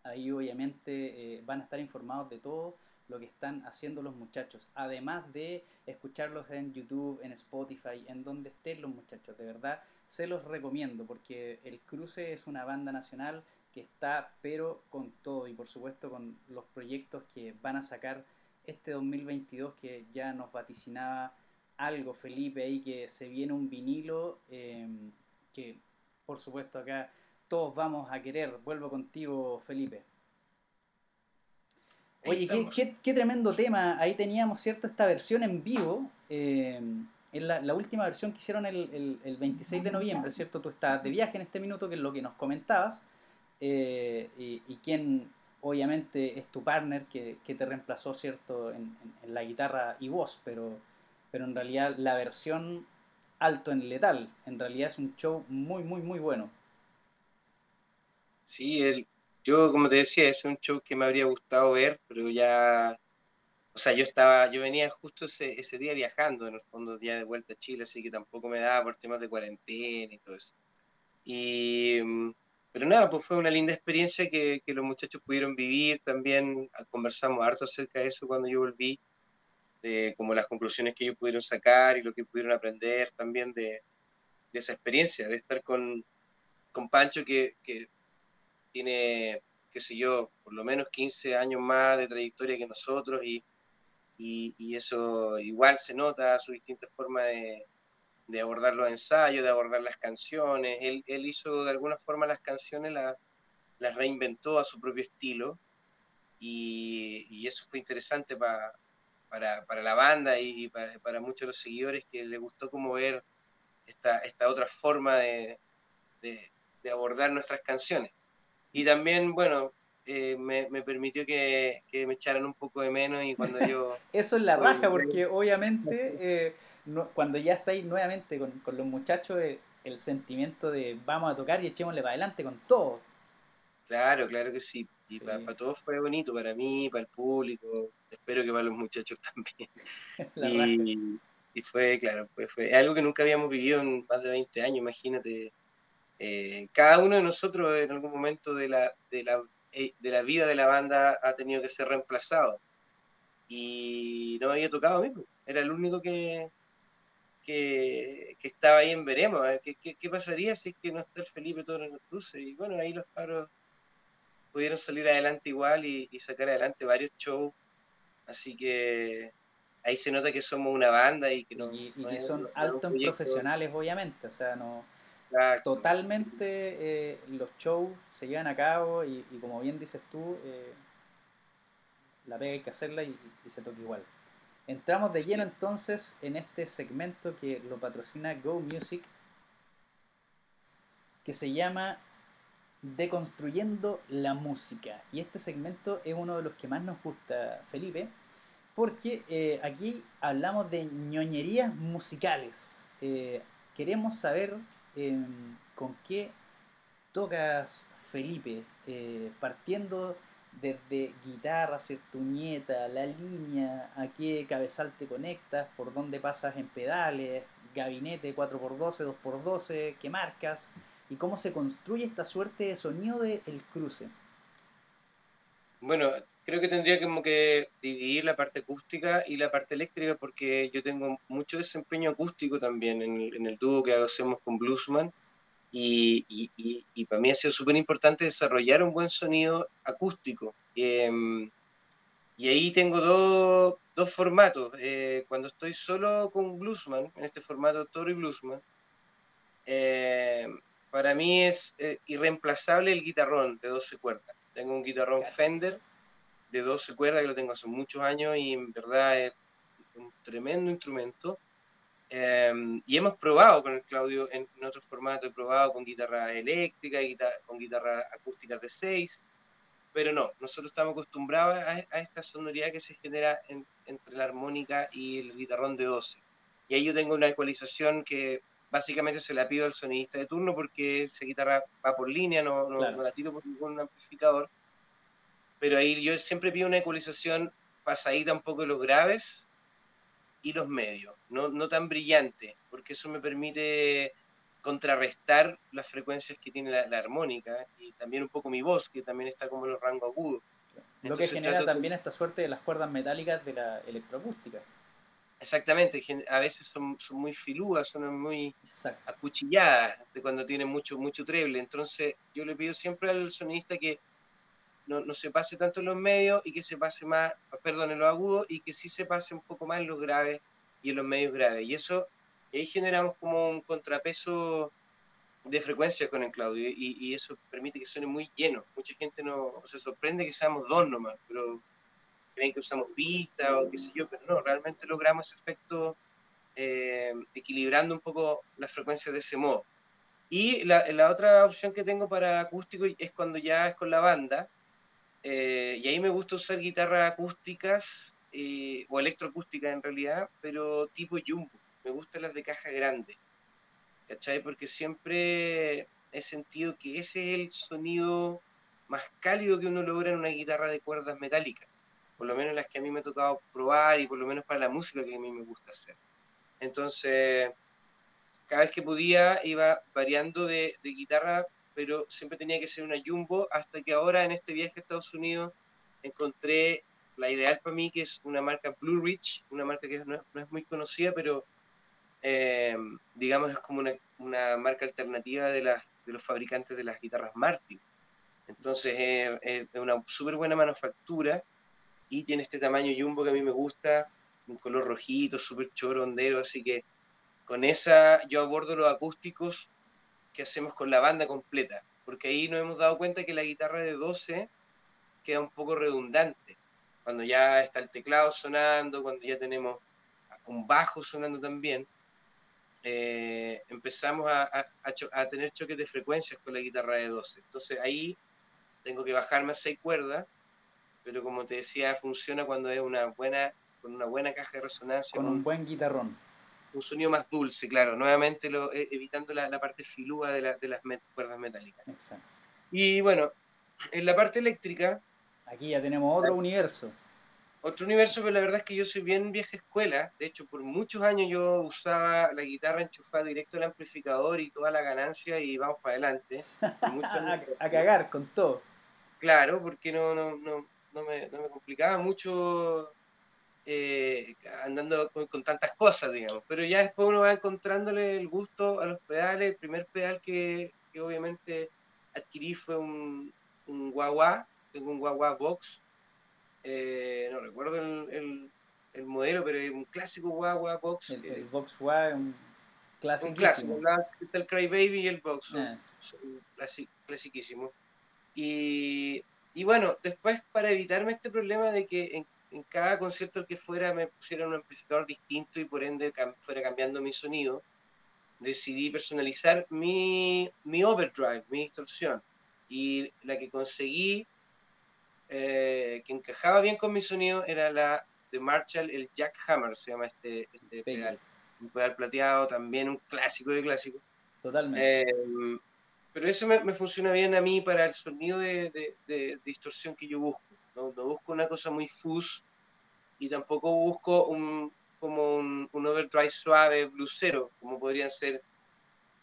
Ahí obviamente eh, van a estar informados de todo lo que están haciendo los muchachos, además de escucharlos en YouTube, en Spotify, en donde estén los muchachos. De verdad, se los recomiendo porque el cruce es una banda nacional que está pero con todo y por supuesto con los proyectos que van a sacar este 2022 que ya nos vaticinaba algo, Felipe, ahí que se viene un vinilo em, que, por supuesto, acá todos vamos a querer. Vuelvo contigo, Felipe. Oye, qué, qué, tremendo tema. Ahí teníamos, ¿cierto? Esta versión en vivo. Em, en la, última versión que hicieron el, el, 26 de noviembre, ¿cierto? Tú estás de viaje en este minuto, que es lo que nos comentabas. Eh, y, y quien obviamente es tu partner que, que te reemplazó, ¿cierto? En, en, la guitarra y voz, pero pero en realidad la versión alto en letal, en realidad es un show muy, muy, muy bueno. Sí, el, yo como te decía, es un show que me habría gustado ver, pero ya, o sea, yo estaba, yo venía justo ese, ese día viajando, en el fondo, día de vuelta a Chile, así que tampoco me daba por temas de cuarentena y todo eso. Y, pero nada, pues fue una linda experiencia que, que los muchachos pudieron vivir, también conversamos harto acerca de eso cuando yo volví como las conclusiones que ellos pudieron sacar y lo que pudieron aprender también de, de esa experiencia, de estar con, con Pancho que, que, tiene, qué sé yo, por lo menos 15 años más de trayectoria que nosotros y, y, y eso igual se nota, su distinta forma de, de, abordar los ensayos, de abordar las canciones. Él, él hizo de alguna forma las canciones, las, las reinventó a su propio estilo y, y eso fue interesante para para, para la banda y, para, para, muchos de los seguidores que les gustó como ver esta, esta otra forma de, de, abordar nuestras canciones. Y también, bueno, eh, me, me, permitió que, que, me echaran un poco de menos y cuando yo... Eso es la raja, porque obviamente eh, no, cuando ya estáis nuevamente con, con los muchachos, eh, el sentimiento de vamos a tocar y echémosle para adelante con todo. Claro, claro que sí. Y para, para, todos fue bonito, para mí, para el público, espero que para los muchachos también. y, y, fue, claro, pues fue algo que nunca habíamos vivido en más de 20 años, imagínate. Eh, cada uno de nosotros en algún momento de la, de, la, eh, de la vida de la banda ha tenido que ser reemplazado. Y no había tocado a mí, pues. era el único que, que, que estaba ahí en veremos. ¿Qué, qué, qué pasaría si es que no está el Felipe todo en el cruce? Y bueno, ahí los paros pudieron salir adelante igual y, sacar adelante varios shows. Así que ahí se nota que somos una banda y que, no, y, que son altos profesionales, obviamente. O sea, no. Totalmente eh, los shows se llevan a cabo y, como bien dices tú, eh, la pega hay que hacerla y, se toca igual. Entramos de lleno entonces en este segmento que lo patrocina Go Music, que se llama Deconstruyendo la música. Y este segmento es uno de los que más nos gusta, Felipe, porque eh, aquí hablamos de ñoñerías musicales. Eh, queremos saber em, con qué tocas, Felipe, eh, partiendo desde guitarra, tuñeta, la línea, a qué cabezal te conectas, por dónde pasas en pedales, gabinete 4x12, 2x12, qué marcas, y cómo se construye esta suerte de sonido del el cruce. Bueno, creo que tendría que dividir la parte acústica y la parte eléctrica porque yo tengo mucho desempeño acústico también en el, en el dúo que hacemos con Bluesman y, y, para mí ha sido súper importante desarrollar un buen sonido acústico. Em, y ahí tengo dos, dos formatos. Eh, cuando estoy solo con Bluesman, en este formato Toro Bluesman, para mí es eh, irreemplazable el guitarrón de 12 cuerdas. Tengo un guitarrón Fender de 12 cuerdas que lo tengo hace muchos años y en verdad es un tremendo instrumento. Em, y hemos probado con el Claudio en, otros formatos, he probado con guitarra eléctrica, con guitarra acústica de 6, pero no, nosotros estamos acostumbrados a, esta sonoridad que se genera entre la armónica y el guitarrón de 12. Y ahí yo tengo una ecualización que básicamente se la pido al sonidista de turno porque esa guitarra va por línea, no, no, la tiro por ningún amplificador. Pero ahí yo siempre pido una ecualización pasadita un poco de los graves y los medios, no, no tan brillante, porque eso me permite contrarrestar las frecuencias que tiene la, armónica y también un poco mi voz, que también está como en el rango agudo. Lo que genera también esta suerte de las cuerdas metálicas de la electroacústica. Exactamente, a veces son, son muy filudas, son muy acuchilladas de cuando tienen mucho, mucho treble. Entonces, yo le pido siempre al sonidista que no, no, se pase tanto en los medios y que se pase más, perdón, en los agudos y que sí se pase un poco más en los graves y en los medios graves. Y eso, ahí generamos como un contrapeso de frecuencia con el Claudio y, y eso permite que suene muy lleno. Mucha gente no se sorprende que seamos dos nomás, pero creen que usamos pistas o qué sé yo, pero no, realmente logramos ese efecto eh, equilibrando un poco las frecuencias de ese modo. Y la, la, otra opción que tengo para acústico es cuando ya es con la banda, eh, y ahí me gusta usar guitarras acústicas eh, o electroacústicas en realidad, pero tipo jumbo. Me gustan las de caja grande, ¿cachai? Porque siempre he sentido que ese es el sonido más cálido que uno logra en una guitarra de cuerdas metálicas por lo menos las que a mí me ha tocado probar y por lo menos para la música que a mí me gusta hacer. Entonces, cada vez que podía iba variando de, de guitarra, pero siempre tenía que ser una jumbo, hasta que ahora en este viaje a Estados Unidos encontré la ideal para mí, que es una marca Blue Ridge, una marca que no, es muy conocida, pero eh, digamos es como una, una marca alternativa de, las, de los fabricantes de las guitarras Martin. Entonces es una súper buena manufactura y tiene este tamaño jumbo que a mí me gusta, un color rojito, súper chorondero, así que con esa yo abordo los acústicos que hacemos con la banda completa, porque ahí nos hemos dado cuenta que la guitarra de 12 queda un poco redundante, cuando ya está el teclado sonando, cuando ya tenemos un bajo sonando también, eh, empezamos a, tener choques de frecuencias con la guitarra de 12. Entonces ahí tengo que bajarme a 6 cuerdas pero como te decía, funciona cuando es una buena, con una buena caja de resonancia. Con un buen guitarrón. Un sonido más dulce, claro, nuevamente lo, eh, evitando la, la, parte filúa de, la, de las cuerdas metálicas. Exacto. Y bueno, en la parte eléctrica... Aquí ya tenemos otro universo. Otro universo, pero la verdad es que yo soy bien vieja escuela. De hecho, por muchos años yo usaba la guitarra enchufada directo al amplificador y toda la ganancia y vamos para adelante. a, a, cagar con todo. Claro, porque no, no, no, no me, no me complicaba mucho eh, andando con, tantas cosas, digamos. Pero ya después uno va encontrándole el gusto a los pedales. El primer pedal que, que obviamente adquirí fue un, un guagua, tengo un guagua Vox. Eh, no recuerdo el, el, el, modelo, pero es un clásico guagua Vox. El, el Vox Wah, un clásico. Un clásico, el Cry Baby y el Vox, son, ah. clasiquísimos. Y y bueno, después para evitarme este problema de que en, cada concierto que fuera me pusieran un amplificador distinto y por ende fuera cambiando mi sonido, decidí personalizar mi, mi overdrive, mi distorsión. Y la que conseguí, eh, que encajaba bien con mi sonido, era la de Marshall, el Jack Hammer, se llama este, este pedal. Un pedal plateado, también un clásico de clásico. Totalmente. Eh, pero eso me, funciona bien a mí para el sonido de, de, distorsión que yo busco. ¿no? no, busco una cosa muy fuzz y tampoco busco un, como un, un overdrive suave bluesero, como podrían ser,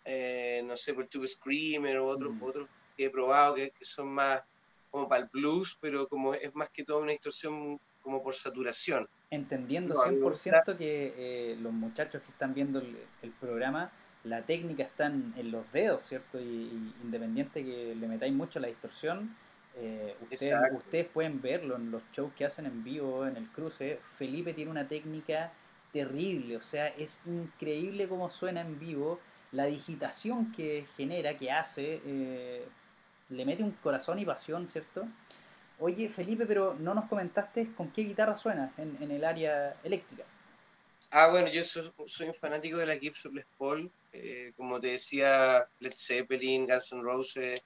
eh, no sé, por Tube Screamer o otros, mm. otros que he probado que, que, son más como para el blues, pero como es más que todo una distorsión como por saturación. Entendiendo 100% que eh, los muchachos que están viendo el, programa, la técnica está en, los dedos, ¿cierto? Y, independiente que le metáis mucho la distorsión, eh, ustedes, ustedes, pueden verlo en los shows que hacen en vivo, en el cruce. Felipe tiene una técnica terrible, o sea, es increíble cómo suena en vivo, la digitación que genera, que hace, eh, le mete un corazón y pasión, ¿cierto? Oye, Felipe, pero no nos comentaste con qué guitarra suena en, el área eléctrica. Ah, bueno, yo soy, un fanático de la Gibson Les Paul. Eh, como te decía, Led Zeppelin, Guns N' Roses,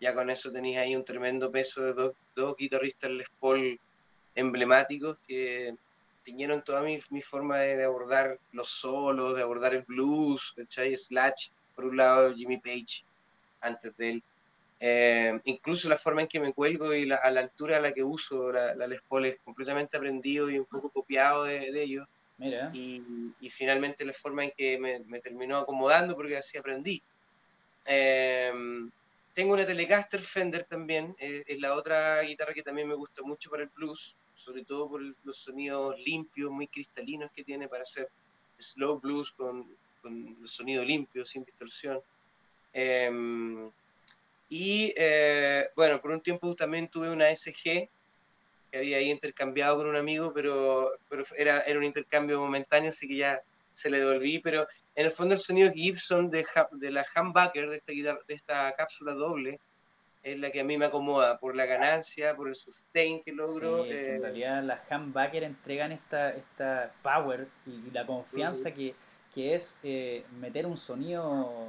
ya con eso tenéis ahí un tremendo peso de dos, dos guitarristas Les Paul emblemáticos que tiñeron toda mi, forma de, abordar los solos, de abordar el blues, ¿cachai? Slash, por un lado Jimmy Page, antes de él. Eh, incluso la forma en que me cuelgo y la, a la altura a la que uso la, la, Les Paul es completamente aprendido y un poco copiado de ellos. Mira. Y, y, finalmente la forma en que me, me terminó acomodando porque así aprendí. Eh, tengo una Telecaster Fender también, eh, es la otra guitarra que también me gusta mucho para el blues, sobre todo por los sonidos limpios, muy cristalinos que tiene para hacer slow blues con, con el sonido limpio, sin distorsión. Eh, y bueno, por un tiempo también tuve una SG que había ahí intercambiado con un amigo, pero, pero era, era un intercambio momentáneo, así que ya se le devolví. Pero en el fondo, el sonido Gibson de, de la humbucker, de esta, de esta cápsula doble, es la que a mí me acomoda por la ganancia, por el sustain que logro. en eh, realidad, las humbucker entregan esta, esta power y, la confianza que, que, es eh, meter un sonido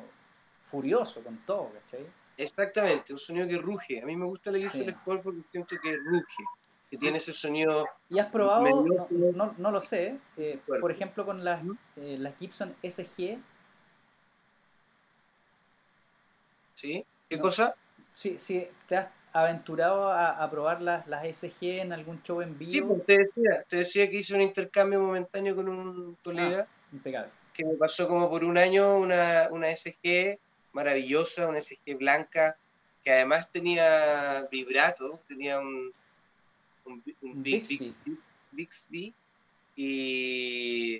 furioso con todo, ¿cachai? Exactamente, un sonido que ruge. A mí me gusta la Gibson Paul porque siento que ruge, que tiene ese sonido. ¿Y has probado? No, no, lo sé. Eh, por ejemplo, con las, eh, las Gibson SG. ¿Sí? ¿Qué cosa? Sí, sí, ¿te has aventurado a, probar las, las SG en algún show en vivo? Sí, pues te decía, te decía que hice un intercambio momentáneo con un colega. Ah, impecable. Que me pasó como por un año una, una SG maravillosa, una SG blanca, que además tenía vibrato, tenía un, un, Bixby, Bixby, y,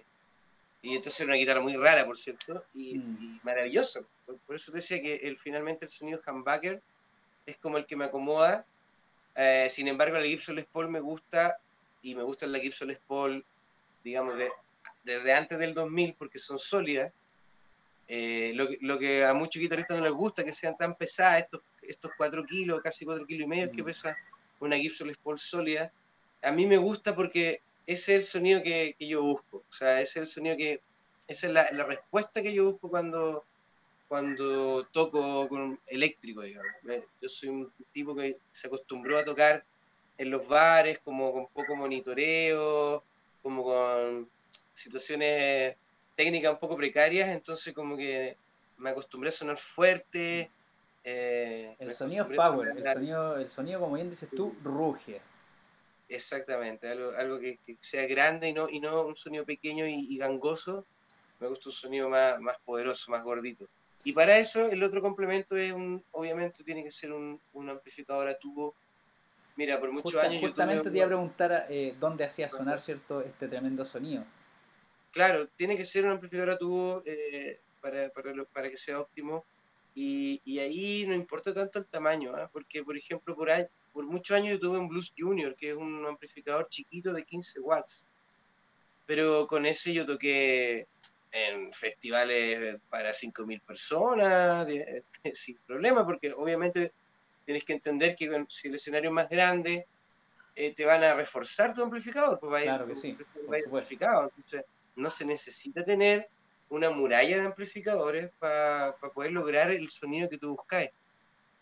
y entonces era una guitarra muy rara, por cierto, y, mm. maravillosa. Por, eso decía que el, finalmente el sonido humbucker es como el que me acomoda. Eh, sin embargo, la Gibson Les Paul me gusta, y me gusta la Gibson Les Paul, digamos, desde antes del 2000, porque son sólidas, eh, lo, que a muchos guitarristas no les gusta, que sean tan pesadas, estos, estos 4 kilos, casi 4 kilos y medio que mm. pesa una Gibson Les Paul sólida, a mí me gusta porque ese es el sonido que, yo busco, o sea, ese es el sonido que, esa es la, la, respuesta que yo busco cuando, cuando toco con eléctrico, digamos. Yo soy un tipo que se acostumbró a tocar en los bares, como con poco monitoreo, como con situaciones técnicas un poco precarias, entonces como que me acostumbré a sonar fuerte. Eh, el sonido es power, el sonido, el sonido, como bien dices tú, ruge. Exactamente, algo, algo que, sea grande y no, y no un sonido pequeño y, gangoso. Me gusta un sonido más, más poderoso, más gordito. Y para eso el otro complemento es un, obviamente tiene que ser un, un amplificador a tubo. Mira, por muchos años... Justamente te iba a preguntar eh, dónde hacía sonar, ¿cierto?, este tremendo sonido. Claro, tiene que ser un amplificador a tubo eh, para, para, para, que sea óptimo. Y, y, ahí no importa tanto el tamaño, ¿ah? porque por ejemplo por, ahí, por muchos años yo tuve un Blues Junior, que es un amplificador chiquito de 15 watts, pero con ese yo toqué en festivales para 5.000 personas, sin problema, porque obviamente tienes que entender que si el escenario es más grande, eh, te van a reforzar tu amplificador, pues va claro que sí, amplificado. Entonces, no se necesita tener una muralla de amplificadores para poder lograr el sonido que tú buscáis.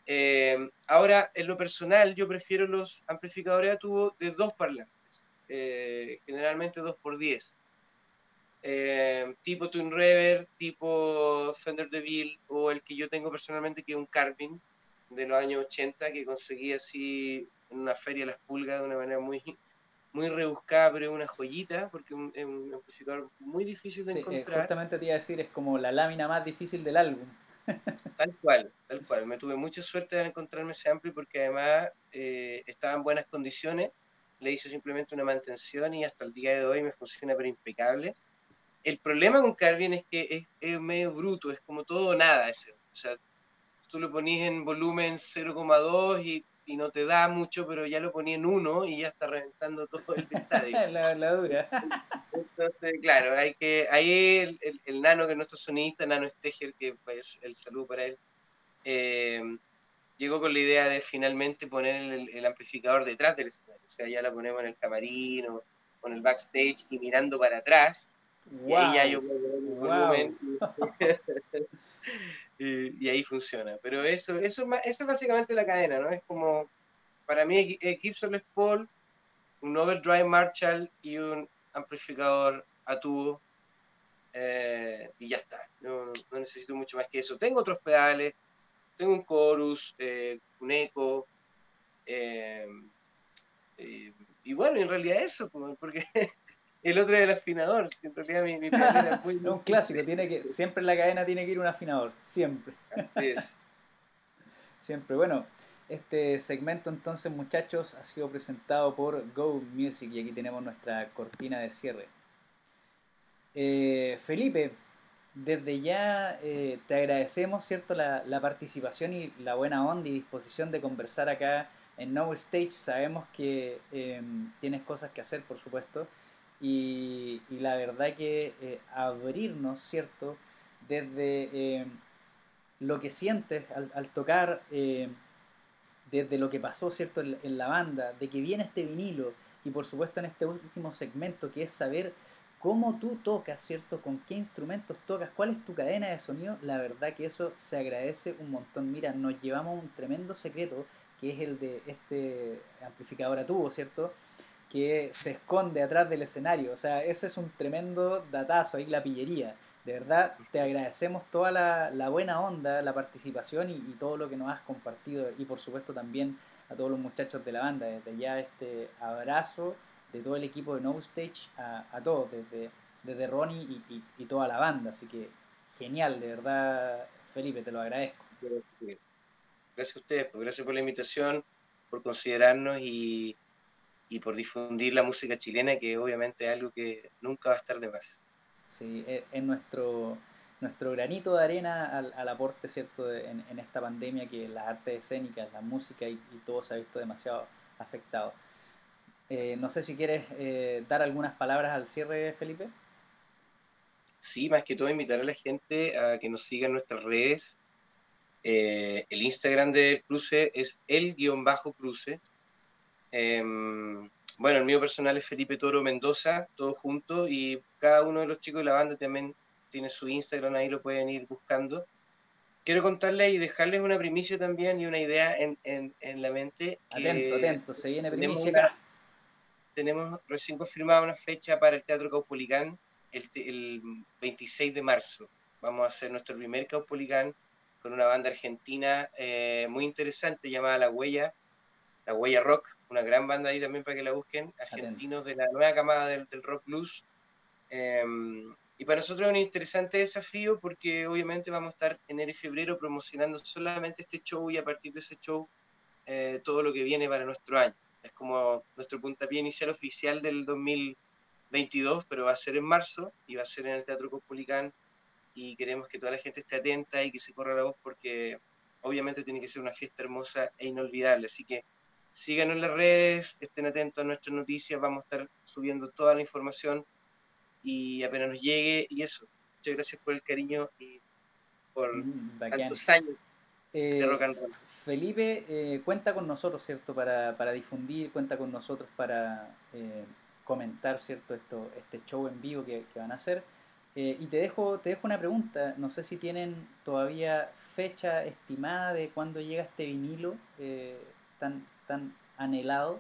Eh, ahora, en lo personal, yo prefiero los amplificadores a tubo de dos parlantes, eh, generalmente 2x10. eh, tipo Twin Reverb, tipo Fender DeVille, o el que yo tengo personalmente, que es un Carvin de los años 80, que conseguí así en una feria Las Pulgas de una manera muy, muy rebuscada, pero es una joyita, porque es un, amplificador muy difícil de sí, eh, encontrar. justamente te iba a decir, es como la lámina más difícil del álbum. Tal cual, tal cual. Me tuve mucha suerte de encontrarme ese ampli porque además eh, estaba en buenas condiciones. Le hice simplemente una mantención y hasta el día de hoy me funciona pero impecable. El problema con Carvin es que es, medio bruto, es como todo o nada ese. O sea, tú lo ponías en volumen 0,2 y, y, no te da mucho, pero ya lo ponía en 1 y ya está reventando todo el estadio. la, dura. Entonces, claro, hay que, ahí el, nano que es nuestro sonista, Nano Steger, que pues el saludo para él, eh, llegó con la idea de finalmente poner el, amplificador detrás del escenario. O sea, ya la ponemos en el camarín o, en el backstage y mirando para atrás. Y ahí ya yo volumen. y, ahí funciona. Pero eso, eso, es básicamente la cadena, ¿no? Es como, para mí, Gibson Les Paul, un overdrive Marshall y un amplificador a tubo eh, y ya está. No, necesito mucho más que eso. Tengo otros pedales, tengo un chorus, eh, un eco. Eh, y bueno, en realidad eso, porque el otro es el afinador. En realidad mi, mi muy... un clásico, tiene que, siempre en la cadena tiene que ir un afinador, siempre. siempre. Bueno, este segmento entonces muchachos ha sido presentado por Go Music y aquí tenemos nuestra cortina de cierre. Eh, Felipe, desde ya eh, te agradecemos cierto la, participación y la buena onda y disposición de conversar acá en No Stage. Sabemos que em, tienes cosas que hacer, por supuesto, y, la verdad que eh, abrirnos, cierto, desde em, lo que sientes al, tocar em, desde lo que pasó cierto en, la banda, de que viene este vinilo y por supuesto en este último segmento que es saber cómo tú tocas, ¿cierto? Con qué instrumentos tocas, cuál es tu cadena de sonido, la verdad que eso se agradece un montón. Mira, nos llevamos un tremendo secreto que es el de este amplificador a tubo, ¿cierto? Que se esconde atrás del escenario. O sea, ese es un tremendo datazo ahí, la pillería de verdad te agradecemos toda la, buena onda, la participación y, todo lo que nos has compartido y por supuesto también a todos los muchachos de la banda. Desde ya este abrazo de todo el equipo de No Stage a, a todos, desde, desde Ronnie y, y, toda la banda. Así que genial, de verdad Felipe, te lo agradezco. Gracias a ustedes, pues, gracias por la invitación, por considerarnos y, y por difundir la música chilena, que obviamente es algo que nunca va a estar de más. Sí, es, nuestro, nuestro granito de arena al, aporte, ¿cierto?, en, esta pandemia que las artes escénicas, la música y, todo se ha visto demasiado afectado. Eh, no sé si quieres eh, dar algunas palabras al cierre, Felipe. Sí, más que todo invitar a la gente a que nos siga en nuestras redes. Eh, el Instagram de Cruce es el-cruce. Em, bueno, el mío personal es Felipe Toro Mendoza, todo junto, y cada uno de los chicos de la banda también tiene su Instagram, ahí lo pueden ir buscando. Quiero contarles y dejarles una primicia también y una idea en, en, en la mente. atento, atento, se viene primicia tenemos, tenemos recién confirmada una fecha para el Teatro Caupolicán el, el 26 de marzo. Vamos a hacer nuestro primer Caupolicán con una banda argentina eh, muy interesante llamada La Huella, La Huella Rock una gran banda ahí también para que la busquen, argentinos de la nueva camada del, rock blues. Em, y para nosotros es un interesante desafío porque obviamente vamos a estar enero y febrero promocionando solamente este show y a partir de ese show eh, todo lo que viene para nuestro año. Es como nuestro puntapié inicial oficial del 2022, pero va a ser en marzo y va a ser en el Teatro Cospolicán y queremos que toda la gente esté atenta y que se corra la voz porque obviamente tiene que ser una fiesta hermosa e inolvidable. Así que síganos en las redes, estén atentos a nuestras noticias, vamos a estar subiendo toda la información y apenas nos llegue y eso. Muchas gracias por el cariño y por mm, tantos años de eh, rock and roll. Felipe eh, cuenta con nosotros, ¿cierto? Para, para, difundir, cuenta con nosotros para eh, comentar, ¿cierto? Esto, este show en vivo que, que van a hacer. y te dejo, te dejo una pregunta, no sé si tienen todavía fecha estimada de cuándo llega este vinilo tan, tan anhelado?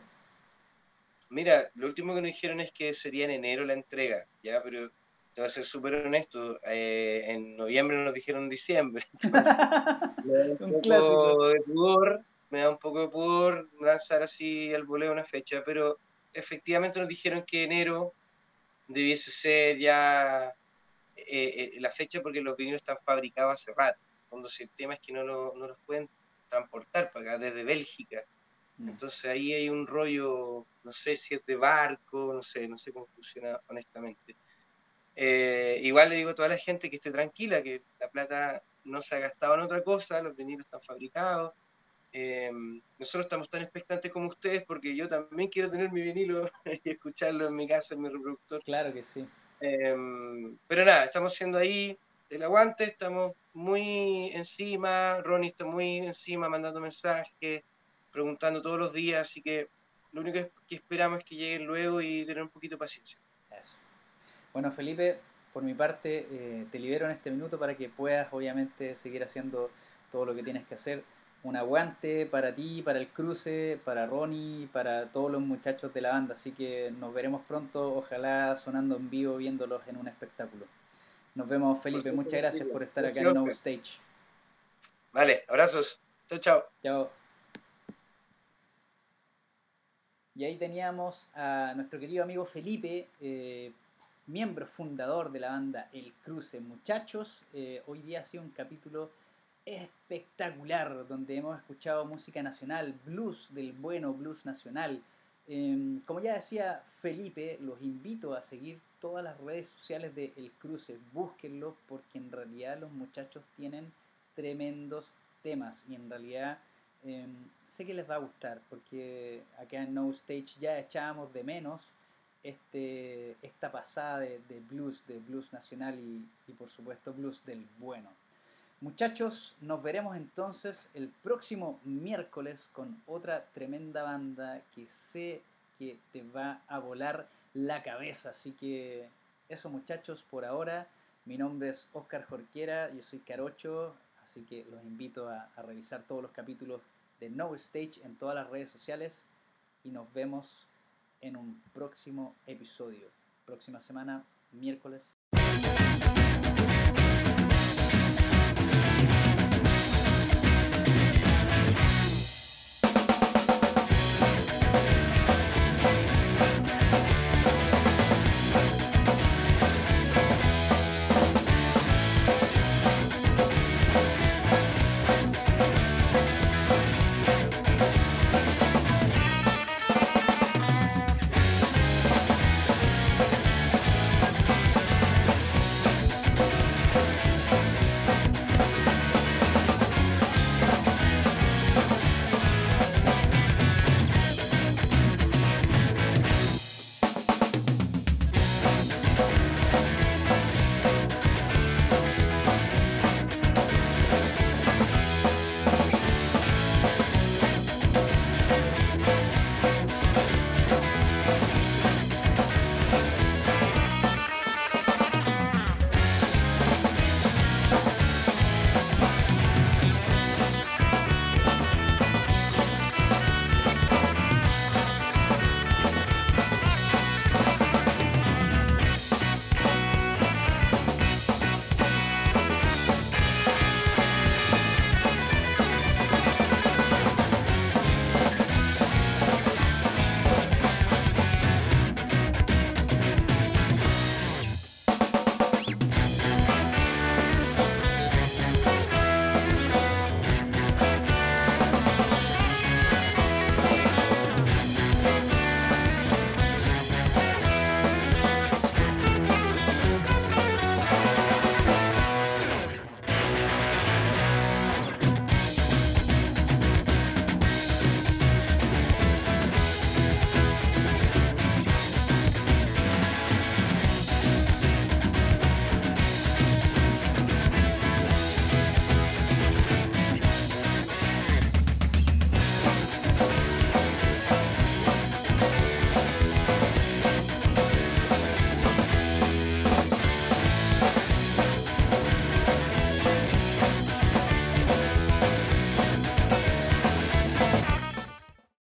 Mira, lo último que nos dijeron es que sería en enero la entrega, ya, pero te voy a ser súper honesto, eh, en noviembre nos dijeron diciembre. me da un, poco de pudor, me da un poco de pudor lanzar así al voleo una fecha, pero efectivamente nos dijeron que enero debiese ser ya eh, la fecha porque los vinilos están fabricados hace rato. Cuando el tema es que no, no los pueden transportar para acá desde Bélgica. Mm. Entonces ahí hay un rollo, no sé si es de barco, no sé, no sé cómo funciona honestamente. Eh, igual le digo a toda la gente que esté tranquila, que la plata no se ha gastado en otra cosa, los vinilos están fabricados. Eh, nosotros estamos tan expectantes como ustedes porque yo también quiero tener mi vinilo y escucharlo en mi casa, en mi reproductor. Claro que sí. Eh, pero nada, estamos haciendo ahí el aguante, estamos muy encima, Ronnie está muy encima mandando mensajes, preguntando todos los días, así que lo único que esperamos es que lleguen luego y tener un poquito de paciencia. Bueno, Felipe, por mi parte, eh, te libero en este minuto para que puedas, obviamente, seguir haciendo todo lo que tienes que hacer. Un aguante para ti, para el cruce, para Ronnie, para todos los muchachos de la banda. Así que nos veremos pronto, ojalá sonando en vivo, viéndolos en un espectáculo. Nos vemos, Felipe. Muchas gracias por estar acá en No Stage. Vale, abrazos. Chao, chao. Chao. Y ahí teníamos a nuestro querido amigo Felipe, eh, miembro fundador de la banda El Cruce. Muchachos, eh, hoy día ha sido un capítulo espectacular donde hemos escuchado música nacional, blues del bueno, blues nacional. Em, como ya decía Felipe, los invito a seguir todas las redes sociales de El Cruce. Búsquenlo porque en realidad los muchachos tienen tremendos temas y en realidad em, sé que les va a gustar porque acá en No Stage ya echábamos de menos este, esta pasada de, blues, de blues nacional y, por supuesto blues del bueno. Muchachos, nos veremos entonces el próximo miércoles con otra tremenda banda que sé que te va a volar la cabeza. Así que eso muchachos, por ahora. Mi nombre es Oscar Jorquera, yo soy Carocho, así que los invito a revisar todos los capítulos de No Stage en todas las redes sociales y nos vemos en un próximo episodio. Próxima semana, miércoles.